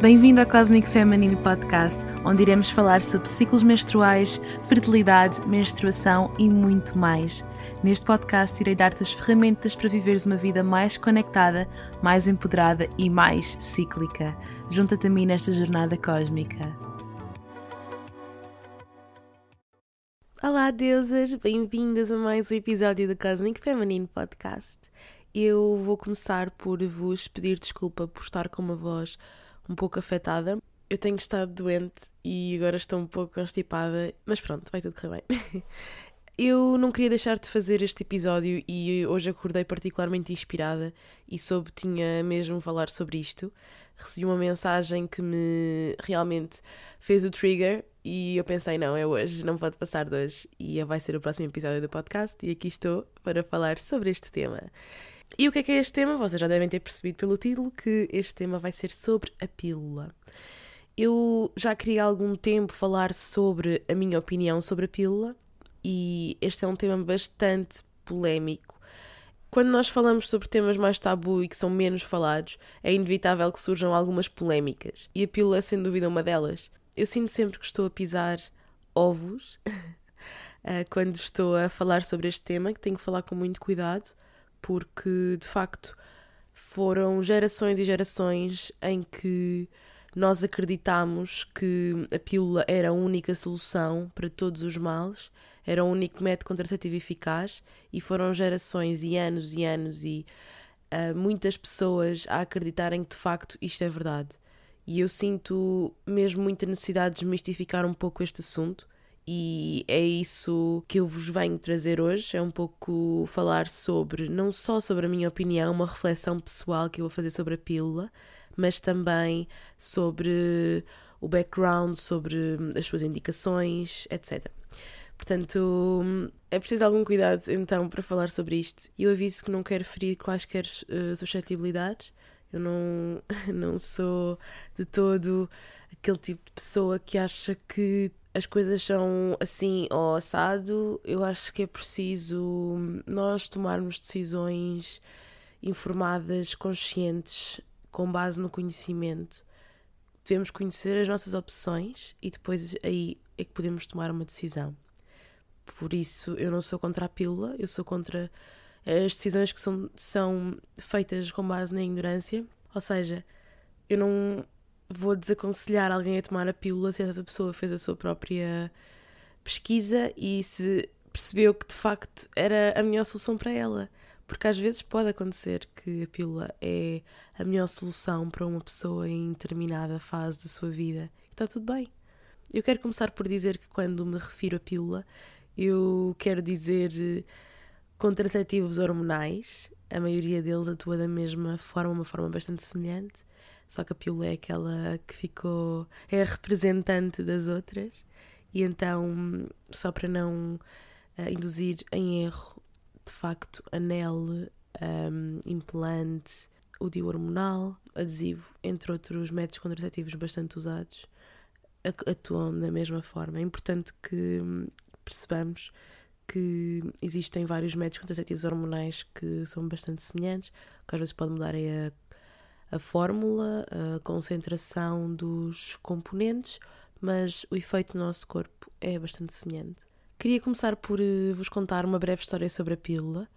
Bem-vindo ao Cosmic Feminine Podcast, onde iremos falar sobre ciclos menstruais, fertilidade, menstruação e muito mais. Neste podcast, irei dar-te as ferramentas para viveres uma vida mais conectada, mais empoderada e mais cíclica. Junta-te a mim nesta jornada cósmica. Olá, deusas! Bem-vindas a mais um episódio do Cosmic Feminine Podcast. Eu vou começar por vos pedir desculpa por estar com uma voz um pouco afetada. Eu tenho estado doente e agora estou um pouco constipada, mas pronto, vai tudo correr bem. Eu não queria deixar de fazer este episódio e hoje acordei particularmente inspirada e soube tinha mesmo falar sobre isto. Recebi uma mensagem que me realmente fez o trigger e eu pensei, não, é hoje, não pode passar de hoje. E vai ser o próximo episódio do podcast e aqui estou para falar sobre este tema. E o que é que é este tema? Vocês já devem ter percebido pelo título que este tema vai ser sobre a pílula. Eu já queria há algum tempo falar sobre a minha opinião sobre a pílula e este é um tema bastante polémico. Quando nós falamos sobre temas mais tabu e que são menos falados, é inevitável que surjam algumas polémicas e a pílula é sem dúvida uma delas. Eu sinto sempre que estou a pisar ovos eh, quando estou a falar sobre este tema, que tenho que falar com muito cuidado, porque de facto foram gerações e gerações em que nós acreditamos que a pílula era a única solução para todos os males, era o único método contraceptivo eficaz e foram gerações e anos e anos e uh, muitas pessoas a acreditarem que de facto isto é verdade. E eu sinto mesmo muita necessidade de desmistificar um pouco este assunto e é isso que eu vos venho trazer hoje, é um pouco falar sobre, não só sobre a minha opinião, uma reflexão pessoal que eu vou fazer sobre a pílula, mas também sobre o background, sobre as suas indicações, etc. Portanto, é preciso algum cuidado então para falar sobre isto. E eu aviso que não quero ferir quaisquer uh, suscetibilidades. Eu não, não sou de todo aquele tipo de pessoa que acha que as coisas são assim ou assado. Eu acho que é preciso nós tomarmos decisões informadas, conscientes, com base no conhecimento. Devemos conhecer as nossas opções e depois aí é que podemos tomar uma decisão. Por isso, eu não sou contra a pílula, eu sou contra as decisões que são, são feitas com base na ignorância. Ou seja, eu não vou desaconselhar alguém a tomar a pílula se essa pessoa fez a sua própria pesquisa e se percebeu que de facto era a melhor solução para ela. Porque às vezes pode acontecer que a pílula é a melhor solução para uma pessoa em determinada fase da sua vida. E está tudo bem. Eu quero começar por dizer que quando me refiro a pílula, eu quero dizer contraceptivos hormonais. A maioria deles atua da mesma forma, uma forma bastante semelhante. Só que a pílula é aquela que ficou. é a representante das outras. E então, só para não uh, induzir em erro, de facto, anel, um, implante, o DIU hormonal, adesivo, entre outros métodos contraceptivos bastante usados, atuam da mesma forma. É importante que hum, percebamos que existem vários métodos contraceptivos hormonais que são bastante semelhantes, que às vezes pode mudar a, a fórmula, a concentração dos componentes, mas o efeito no nosso corpo é bastante semelhante. Queria começar por uh, vos contar uma breve história sobre a pílula.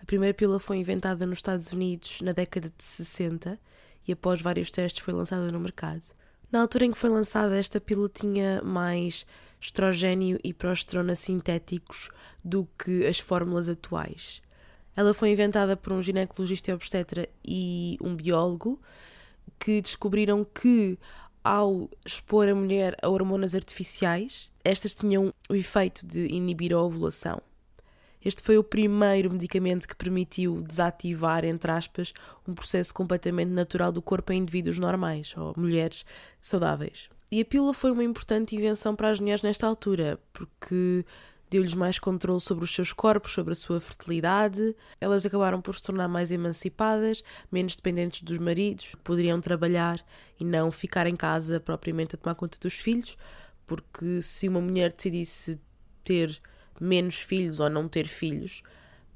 A primeira pílula foi inventada nos Estados Unidos na década de 60 e após vários testes foi lançada no mercado. Na altura em que foi lançada, esta pílula tinha mais estrogênio e progesterona sintéticos do que as fórmulas atuais. Ela foi inventada por um ginecologista e obstetra e um biólogo que descobriram que ao expor a mulher a hormonas artificiais, estas tinham o efeito de inibir a ovulação. Este foi o primeiro medicamento que permitiu desativar, entre aspas, um processo completamente natural do corpo em indivíduos normais ou mulheres saudáveis. E a pílula foi uma importante invenção para as mulheres nesta altura, porque deu-lhes mais controle sobre os seus corpos, sobre a sua fertilidade. Elas acabaram por se tornar mais emancipadas, menos dependentes dos maridos, poderiam trabalhar e não ficar em casa propriamente a tomar conta dos filhos, porque se uma mulher decidisse ter menos filhos ou não ter filhos,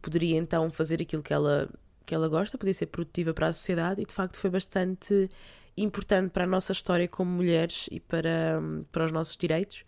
poderia então fazer aquilo que ela que ela gosta, podia ser produtiva para a sociedade e de facto foi bastante importante para a nossa história como mulheres e para, para os nossos direitos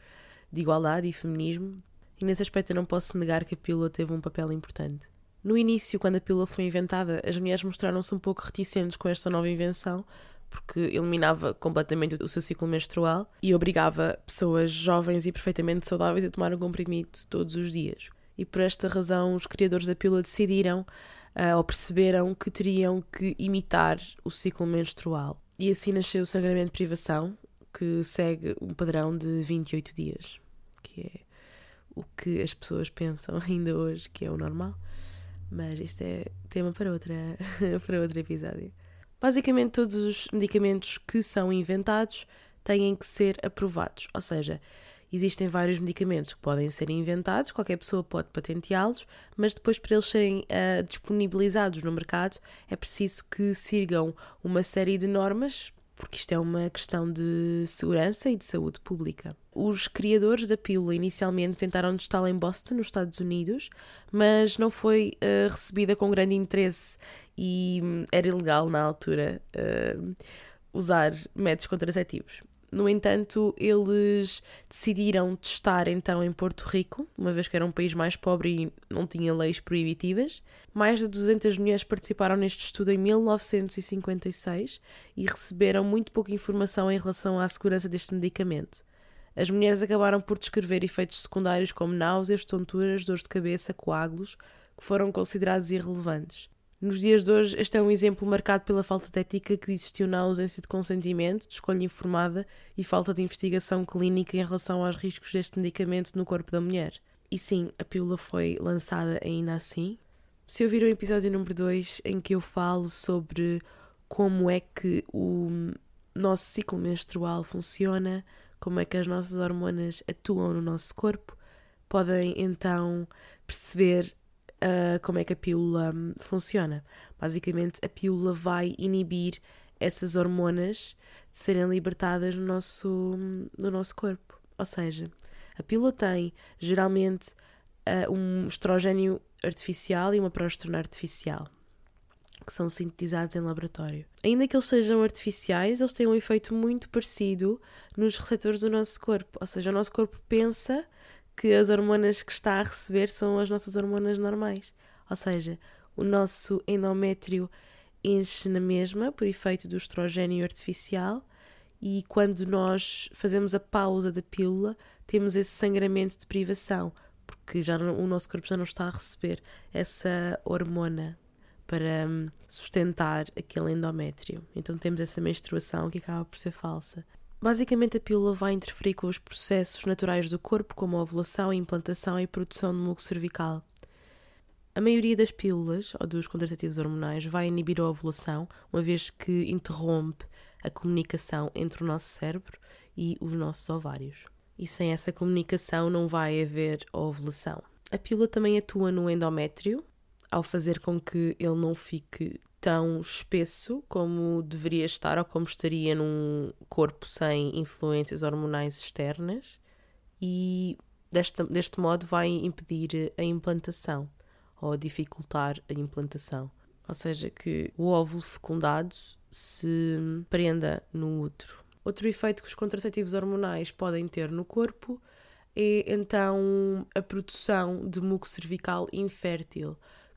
de igualdade e feminismo. E nesse aspecto eu não posso negar que a pílula teve um papel importante. No início, quando a pílula foi inventada, as mulheres mostraram-se um pouco reticentes com esta nova invenção, porque eliminava completamente o seu ciclo menstrual e obrigava pessoas jovens e perfeitamente saudáveis a tomar o comprimido todos os dias. E por esta razão, os criadores da pílula decidiram uh, ou perceberam que teriam que imitar o ciclo menstrual. E assim nasceu o sangramento de privação, que segue um padrão de 28 dias, que é o que as pessoas pensam ainda hoje que é o normal. Mas isto é tema para, outra, para outro episódio. Basicamente, todos os medicamentos que são inventados têm que ser aprovados, ou seja, existem vários medicamentos que podem ser inventados, qualquer pessoa pode patenteá-los, mas depois, para eles serem uh, disponibilizados no mercado, é preciso que sigam uma série de normas, porque isto é uma questão de segurança e de saúde pública. Os criadores da pílula inicialmente tentaram testá-la em Boston, nos Estados Unidos, mas não foi uh, recebida com grande interesse e hum, era ilegal na altura uh, usar métodos contraceptivos. No entanto, eles decidiram testar então em Porto Rico, uma vez que era um país mais pobre e não tinha leis proibitivas. Mais de 200 mulheres participaram neste estudo em 1956 e receberam muito pouca informação em relação à segurança deste medicamento. As mulheres acabaram por descrever efeitos secundários como náuseas, tonturas, dores de cabeça, coágulos, que foram considerados irrelevantes. Nos dias de hoje, este é um exemplo marcado pela falta de ética que existiu na ausência de consentimento, de escolha informada e falta de investigação clínica em relação aos riscos deste medicamento no corpo da mulher. E sim, a pílula foi lançada ainda assim. Se ouviram o episódio número 2, em que eu falo sobre como é que o nosso ciclo menstrual funciona, como é que as nossas hormonas atuam no nosso corpo, podem então perceber uh, como é que a pílula hum, funciona. Basicamente, a pílula vai inibir essas hormonas de serem libertadas no nosso, no nosso corpo. Ou seja, a pílula tem geralmente uh, um estrogênio artificial e uma progesterona artificial que são sintetizados em laboratório. Ainda que eles sejam artificiais, eles têm um efeito muito parecido nos receptores do nosso corpo. Ou seja, o nosso corpo pensa que as hormonas que está a receber são as nossas hormonas normais. Ou seja, o nosso endométrio enche na mesma por efeito do estrogênio artificial e quando nós fazemos a pausa da pílula, temos esse sangramento de privação, porque já o nosso corpo já não está a receber essa hormona para hum, sustentar aquele endométrio. Então temos essa menstruação que acaba por ser falsa. Basicamente, a pílula vai interferir com os processos naturais do corpo, como a ovulação, implantação e produção de muco cervical. A maioria das pílulas ou dos contraceptivos hormonais vai inibir a ovulação, uma vez que interrompe a comunicação entre o nosso cérebro e os nossos ovários. E sem essa comunicação não vai haver ovulação. A pílula também atua no endométrio, ao fazer com que ele não fique tão espesso como deveria estar ou como estaria num corpo sem influências hormonais externas e deste, deste modo vai impedir a implantação ou dificultar a implantação. Ou seja, que o óvulo fecundado se prenda no útero. Outro efeito que os contraceptivos hormonais podem ter no corpo é então a produção de muco cervical infértil,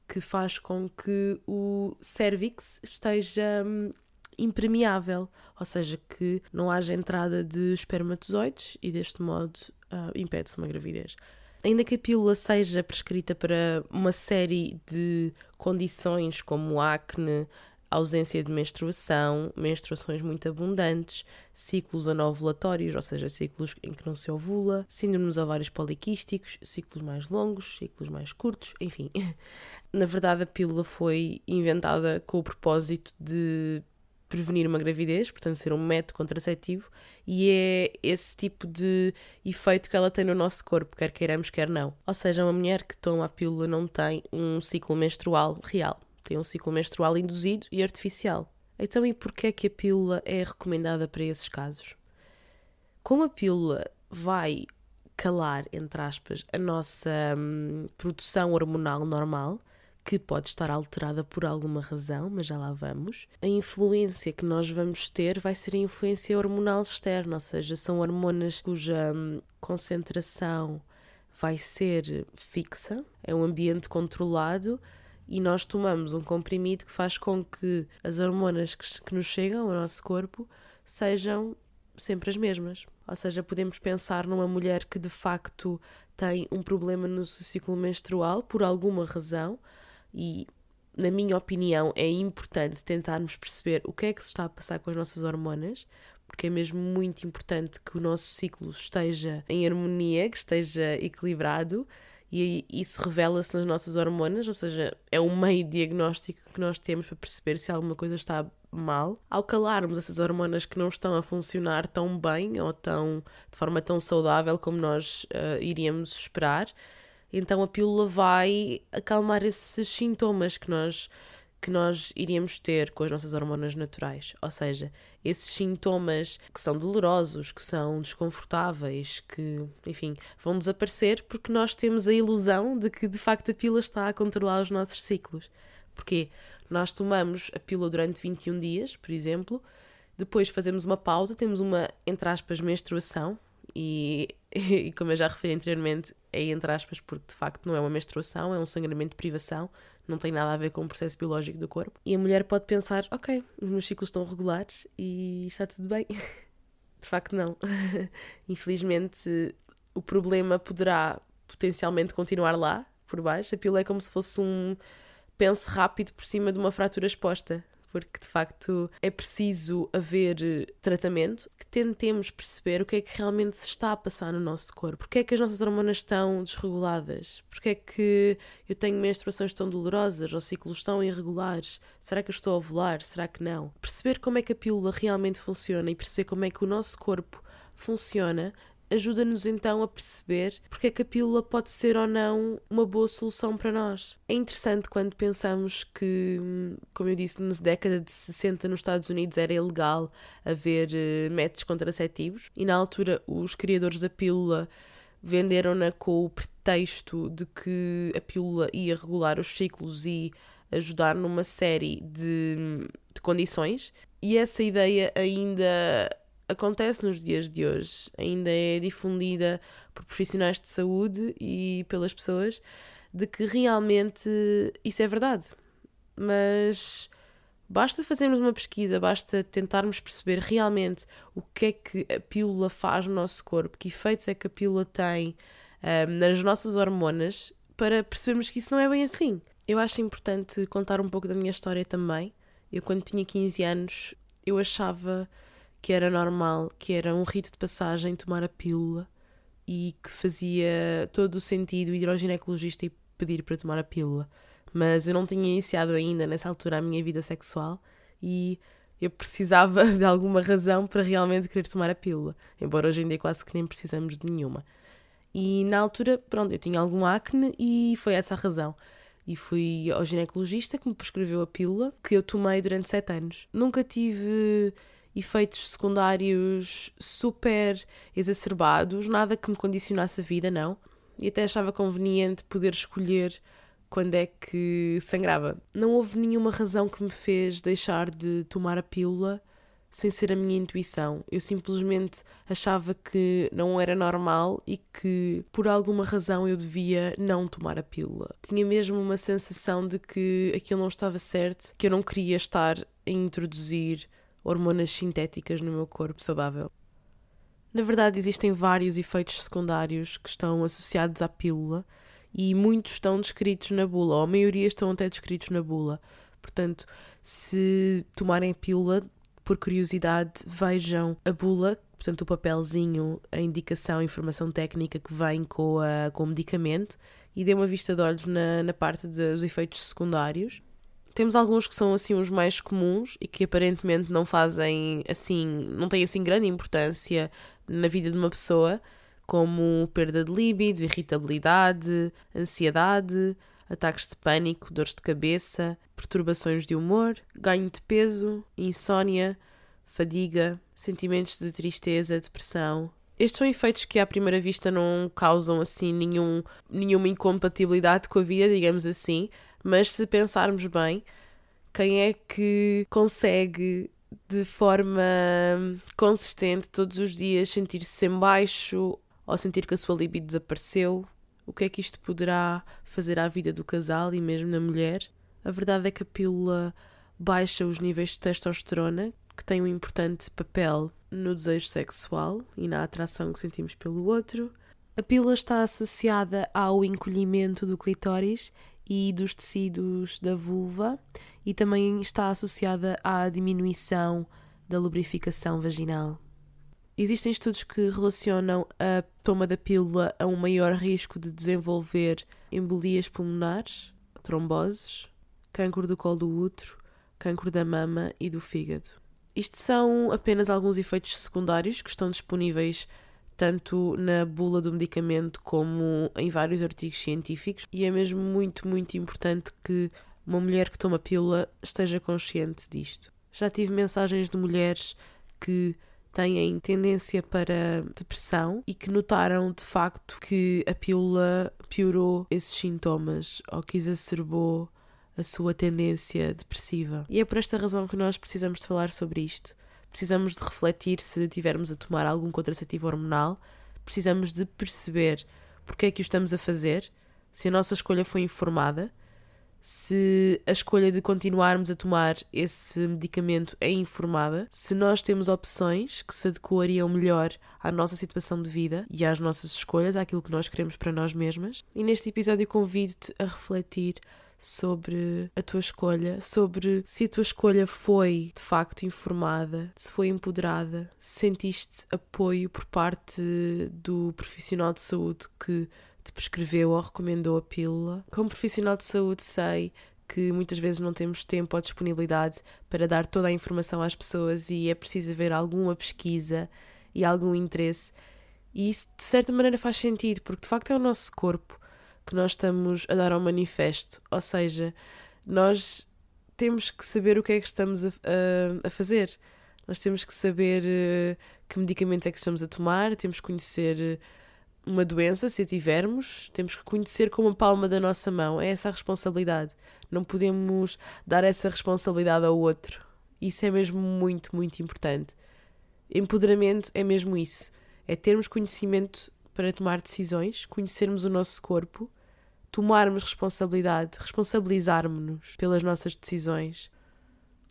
que faz com que o cervix esteja hum, impermeável, ou seja, que não haja entrada de espermatozoides e deste modo uh, impede-se uma gravidez. Ainda que a pílula seja prescrita para uma série de condições como acne, ausência de menstruação, menstruações muito abundantes, ciclos anovulatórios, ou seja, ciclos em que não se ovula, síndrome dos ovários poliquísticos, ciclos mais longos, ciclos mais curtos, enfim. Na verdade, a pílula foi inventada com o propósito de prevenir uma gravidez, portanto, ser um método contraceptivo, e é esse tipo de efeito que ela tem no nosso corpo, quer queiramos, quer não. Ou seja, uma mulher que toma a pílula não tem um ciclo menstrual real tem um ciclo menstrual induzido e artificial. Então, e porquê é que a pílula é recomendada para esses casos? Como a pílula vai calar, entre aspas, a nossa hum, produção hormonal normal, que pode estar alterada por alguma razão, mas já lá vamos. A influência que nós vamos ter vai ser a influência hormonal externa, ou seja, são hormonas cuja hum, concentração vai ser fixa, é um ambiente controlado e nós tomamos um comprimido que faz com que as hormonas que, que nos chegam ao nosso corpo sejam sempre as mesmas. Ou seja, podemos pensar numa mulher que de facto tem um problema no seu ciclo menstrual por alguma razão e na minha opinião, é importante tentarmos perceber o que é que se está a passar com as nossas hormonas, porque é mesmo muito importante que o nosso ciclo esteja em harmonia, que esteja equilibrado e isso revela-se nas nossas hormonas, ou seja, é um meio diagnóstico que nós temos para perceber se alguma coisa está mal. Ao calarmos essas hormonas que não estão a funcionar tão bem ou tão, de forma tão saudável como nós uh, iríamos esperar, então a pílula vai acalmar esses sintomas que nós que nós iríamos ter com as nossas hormonas naturais. Ou seja, esses sintomas que são dolorosos, que são desconfortáveis, que, enfim, vão desaparecer porque nós temos a ilusão de que de facto a pílula está a controlar os nossos ciclos. Porque nós tomamos a pílula durante 21 dias, por exemplo, depois fazemos uma pausa, temos uma, entre aspas, menstruação, e, e como eu já referi anteriormente, é entre aspas, porque de facto não é uma menstruação, é um sangramento de privação, não tem nada a ver com o processo biológico do corpo. E a mulher pode pensar: ok, os meus ciclos estão regulares e está tudo bem. De facto, não. Infelizmente, o problema poderá potencialmente continuar lá, por baixo. A pílula é como se fosse um pense rápido por cima de uma fratura exposta porque de facto é preciso haver eh, tratamento, que tentemos perceber o que é que realmente se está a passar no nosso corpo, porque é que as nossas hormonas estão desreguladas, porque é que eu tenho menstruações tão dolorosas ou ciclos tão irregulares, será que eu estou a ovular, será que não? Perceber como é que a pílula realmente funciona e perceber como é que o nosso corpo funciona ajuda-nos então a perceber porque é que a pílula pode ser ou não uma boa solução para nós. É interessante quando pensamos que, como eu disse, na década de 60 nos Estados Unidos era ilegal haver uh, métodos contraceptivos e na altura os criadores da pílula venderam-na com o pretexto de que a pílula ia regular os ciclos e ajudar numa série de, de condições. E essa ideia ainda acontece nos dias de hoje, ainda é difundida por profissionais de saúde e pelas pessoas, de que realmente isso é verdade. Mas basta fazermos uma pesquisa, basta tentarmos perceber realmente o que é que a pílula faz no nosso corpo, que efeitos é que a pílula tem um, nas nossas hormonas, para percebermos que isso não é bem assim. Eu acho importante contar um pouco da minha história também. Eu, quando tinha 15 anos, eu achava que era normal, que era um rito de passagem tomar a pílula e que fazia todo o sentido ir ao ginecologista e pedir para tomar a pílula. Mas eu não tinha iniciado ainda nessa altura a minha vida sexual e eu precisava de alguma razão para realmente querer tomar a pílula, embora hoje em dia quase que nem precisamos de nenhuma. E na altura, pronto, eu tinha algum acne e foi essa a razão. E fui ao ginecologista que me prescreveu a pílula que eu tomei durante sete anos. Nunca tive efeitos secundários super exacerbados, nada que me condicionasse a vida, não. E até achava conveniente poder escolher quando é que sangrava. Não houve nenhuma razão que me fez deixar de tomar a pílula sem ser a minha intuição. Eu simplesmente achava que não era normal e que por alguma razão eu devia não tomar a pílula. Tinha mesmo uma sensação de que aquilo não estava certo, que eu não queria estar a introduzir hormonas sintéticas no meu corpo saudável. Na verdade, existem vários efeitos secundários que estão associados à pílula e muitos estão descritos na bula, ou a maioria estão até descritos na bula. Portanto, se tomarem pílula, por curiosidade, vejam a bula, portanto, o papelzinho, a indicação, a informação técnica que vem com, a, com o medicamento e dê uma vista de olhos na, na parte dos efeitos secundários. Temos alguns que são assim os mais comuns e que aparentemente não fazem assim, não têm assim grande importância na vida de uma pessoa, como perda de líbido, irritabilidade, ansiedade, ataques de pânico, dores de cabeça, perturbações de humor, ganho de peso, insônia, fadiga, sentimentos de tristeza, depressão. Estes são efeitos que à primeira vista não causam assim nenhum, nenhuma incompatibilidade com a vida, digamos assim, Mas se pensarmos bem, quem é que consegue de forma consistente todos os dias sentir-se em baixo ou sentir que a sua libido desapareceu? O que é que isto poderá fazer à vida do casal e mesmo na mulher? A verdade é que a pílula baixa os níveis de testosterona, que tem um importante papel no desejo sexual e na atração que sentimos pelo outro. A pílula está associada ao encolhimento do clitóris e dos tecidos da vulva e também está associada à diminuição da lubrificação vaginal. Existem estudos que relacionam a toma da pílula a um maior risco de desenvolver embolias pulmonares, tromboses, cancro do colo do útero, cancro da mama e do fígado. Isto são apenas alguns efeitos secundários que estão disponíveis tanto na bula do medicamento como em vários artigos científicos, e é mesmo muito, muito importante que uma mulher que toma pílula esteja consciente disto. Já tive mensagens de mulheres que têm tendência para depressão e que notaram de facto que a pílula piorou esses sintomas ou que exacerbou a sua tendência depressiva. E é por esta razão que nós precisamos de falar sobre isto. Precisamos de refletir se tivermos a tomar algum contraceptivo hormonal, precisamos de perceber porque é que o estamos a fazer, se a nossa escolha foi informada, se a escolha de continuarmos a tomar esse medicamento é informada, se nós temos opções que se adequariam melhor à nossa situação de vida e às nossas escolhas, àquilo que nós queremos para nós mesmas. E neste episódio convido-te a refletir sobre a tua escolha, sobre se a tua escolha foi de facto informada, se foi empoderada, se sentiste apoio por parte do profissional de saúde que te prescreveu ou recomendou a pílula. Como profissional de saúde, sei que muitas vezes não temos tempo ou disponibilidade para dar toda a informação às pessoas e é preciso haver alguma pesquisa e algum interesse. E isso de certa maneira faz sentido, porque de facto é o nosso corpo que nós estamos a dar ao manifesto. Ou seja, nós temos que saber o que é que estamos a, a, a fazer. Nós temos que saber uh, que medicamentos é que estamos a tomar, temos que conhecer uh, uma doença, se a tivermos, temos que conhecer com a palma da nossa mão. É essa a responsabilidade. Não podemos dar essa responsabilidade ao outro. Isso é mesmo muito, muito importante. Empoderamento é mesmo isso. É termos conhecimento para tomar decisões, conhecermos o nosso corpo tomarmos responsabilidade, responsabilizarmos-nos pelas nossas decisões.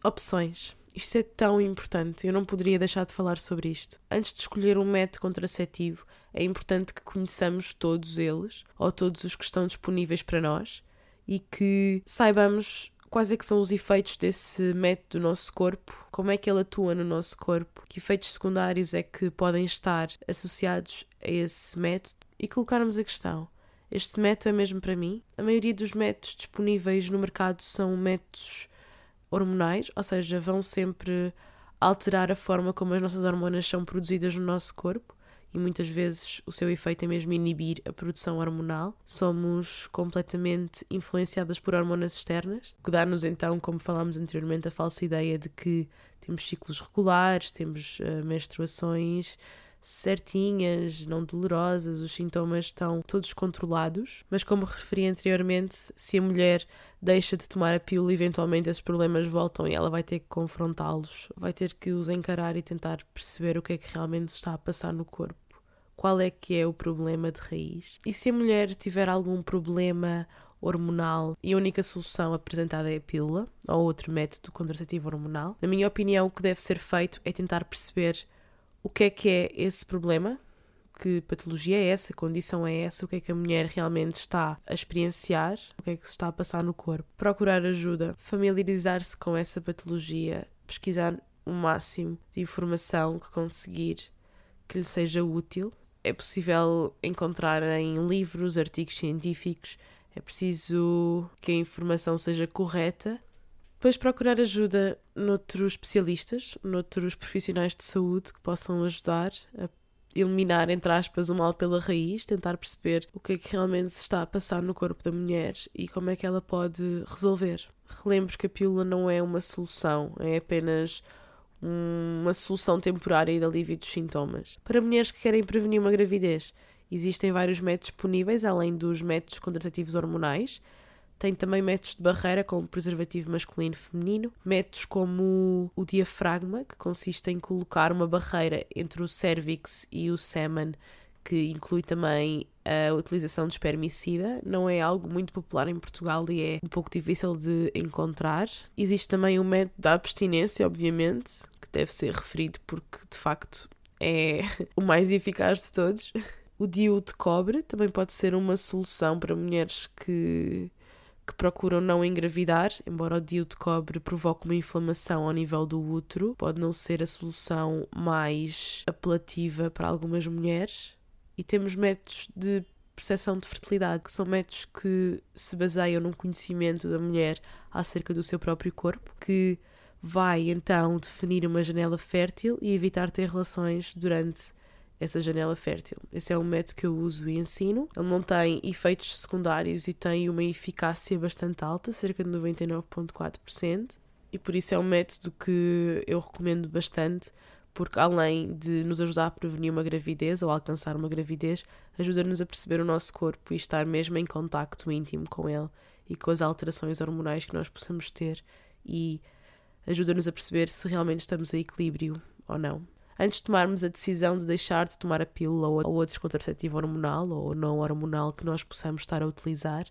Opções. Isto é tão importante, eu não poderia deixar de falar sobre isto. Antes de escolher um método contraceptivo, é importante que conheçamos todos eles, ou todos os que estão disponíveis para nós, e que saibamos quais é que são os efeitos desse método no nosso corpo, como é que ele atua no nosso corpo, que efeitos secundários é que podem estar associados a esse método, e colocarmos a questão: este método é mesmo para mim. A maioria dos métodos disponíveis no mercado são métodos hormonais, ou seja, vão sempre alterar a forma como as nossas hormonas são produzidas no nosso corpo e muitas vezes o seu efeito é mesmo inibir a produção hormonal. Somos completamente influenciadas por hormonas externas, que dá-nos então, como falámos anteriormente, a falsa ideia de que temos ciclos regulares, temos uh, menstruações certinhas, não dolorosas, os sintomas estão todos controlados, mas como referi anteriormente, se a mulher deixa de tomar a pílula, eventualmente esses problemas voltam e ela vai ter que confrontá-los, vai ter que os encarar e tentar perceber o que é que realmente está a passar no corpo. Qual é que é o problema de raiz? E se a mulher tiver algum problema hormonal e a única solução apresentada é a pílula ou outro método contraceptivo hormonal, na minha opinião, o que deve ser feito é tentar perceber o que é que é esse problema, que patologia é essa, condição é essa, o que é que a mulher realmente está a experienciar, o que é que se está a passar no corpo. Procurar ajuda, familiarizar-se com essa patologia, pesquisar o máximo de informação que conseguir que lhe seja útil. É possível encontrar em livros, artigos científicos, é preciso que a informação seja correta depois procurar ajuda noutros especialistas, noutros profissionais de saúde que possam ajudar a eliminar, entre aspas, o mal pela raiz, tentar perceber o que é que realmente se está a passar no corpo da mulher e como é que ela pode resolver. Relembre que a pílula não é uma solução, é apenas uma solução temporária de alívio dos sintomas. Para mulheres que querem prevenir uma gravidez, existem vários métodos disponíveis, além dos métodos contraceptivos hormonais, Tem também métodos de barreira, como preservativo masculino e feminino. Métodos como o diafragma, que consiste em colocar uma barreira entre o cervix e o semen, que inclui também a utilização de espermicida. Não é algo muito popular em Portugal e é um pouco difícil de encontrar. Existe também o método da abstinência, obviamente, que deve ser referido porque de facto é o mais eficaz de todos. O DIU de cobre também pode ser uma solução para mulheres que que procuram não engravidar, embora o DIU de cobre provoque uma inflamação ao nível do útero, pode não ser a solução mais apelativa para algumas mulheres. E temos métodos de percepção de fertilidade, que são métodos que se baseiam num conhecimento da mulher acerca do seu próprio corpo, que vai então definir uma janela fértil e evitar ter relações durante essa janela fértil. Esse é um método que eu uso e ensino. Ele não tem efeitos secundários e tem uma eficácia bastante alta, cerca de 99,4%, e por isso é um método que eu recomendo bastante, porque além de nos ajudar a prevenir uma gravidez ou alcançar uma gravidez, ajuda-nos a perceber o nosso corpo e estar mesmo em contacto íntimo com ele e com as alterações hormonais que nós possamos ter e ajuda-nos a perceber se realmente estamos a equilíbrio ou não antes de tomarmos a decisão de deixar de tomar a pílula ou outro contraceptivo hormonal ou não hormonal que nós possamos estar a utilizar,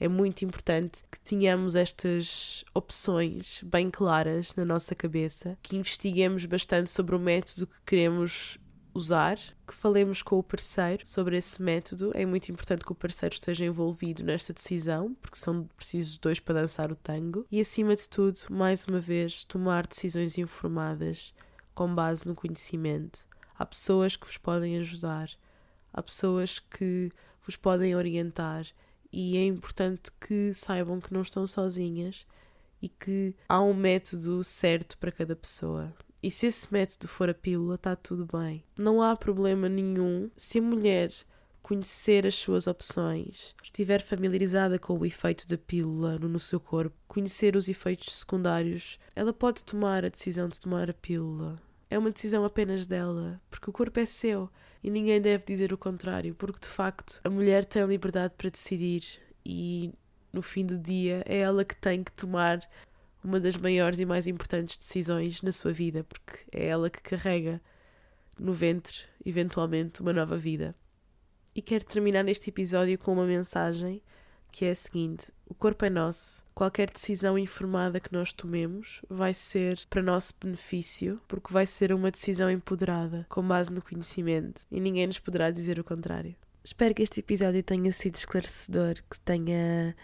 é muito importante que tenhamos estas opções bem claras na nossa cabeça, que investiguemos bastante sobre o método que queremos usar, que falemos com o parceiro sobre esse método. É muito importante que o parceiro esteja envolvido nesta decisão, porque são precisos dois para dançar o tango. E acima de tudo, mais uma vez, tomar decisões informadas com base no conhecimento. Há pessoas que vos podem ajudar, há pessoas que vos podem orientar e é importante que saibam que não estão sozinhas e que há um método certo para cada pessoa. E se esse método for a pílula, está tudo bem. Não há problema nenhum se a mulher conhecer as suas opções, estiver familiarizada com o efeito da pílula no seu corpo, conhecer os efeitos secundários, ela pode tomar a decisão de tomar a pílula é uma decisão apenas dela, porque o corpo é seu e ninguém deve dizer o contrário, porque de facto a mulher tem liberdade para decidir e no fim do dia é ela que tem que tomar uma das maiores e mais importantes decisões na sua vida, porque é ela que carrega no ventre, eventualmente, uma nova vida. E quero terminar este episódio com uma mensagem que é a seguinte: o corpo é nosso. Qualquer decisão informada que nós tomemos vai ser para nosso benefício, porque vai ser uma decisão empoderada, com base no conhecimento, e ninguém nos poderá dizer o contrário. Espero que este episódio tenha sido esclarecedor, que tenha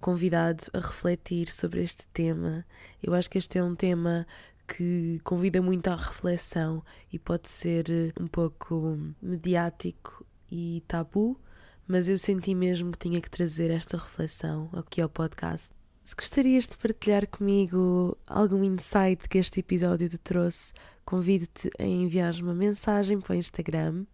convidado a refletir sobre este tema. Eu acho que este é um tema que convida muito à reflexão e pode ser um pouco mediático e tabu, mas eu senti mesmo que tinha que trazer esta reflexão aqui ao podcast. Se gostarias de partilhar comigo algum insight que este episódio te trouxe, convido-te a enviar uma mensagem para o Instagram.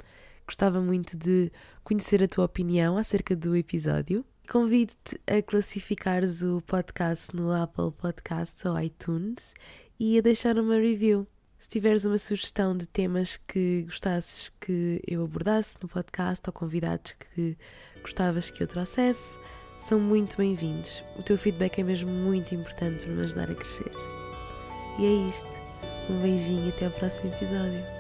Gostava muito de conhecer a tua opinião acerca do episódio. Convido-te a classificares o podcast no Apple Podcasts ou iTunes e a deixar uma review. Se tiveres uma sugestão de temas que gostasses que eu abordasse no podcast ou convidados que gostavas que eu trouxesse, são muito bem-vindos. O teu feedback é mesmo muito importante para me ajudar a crescer. E é isto. Um beijinho e até ao próximo episódio.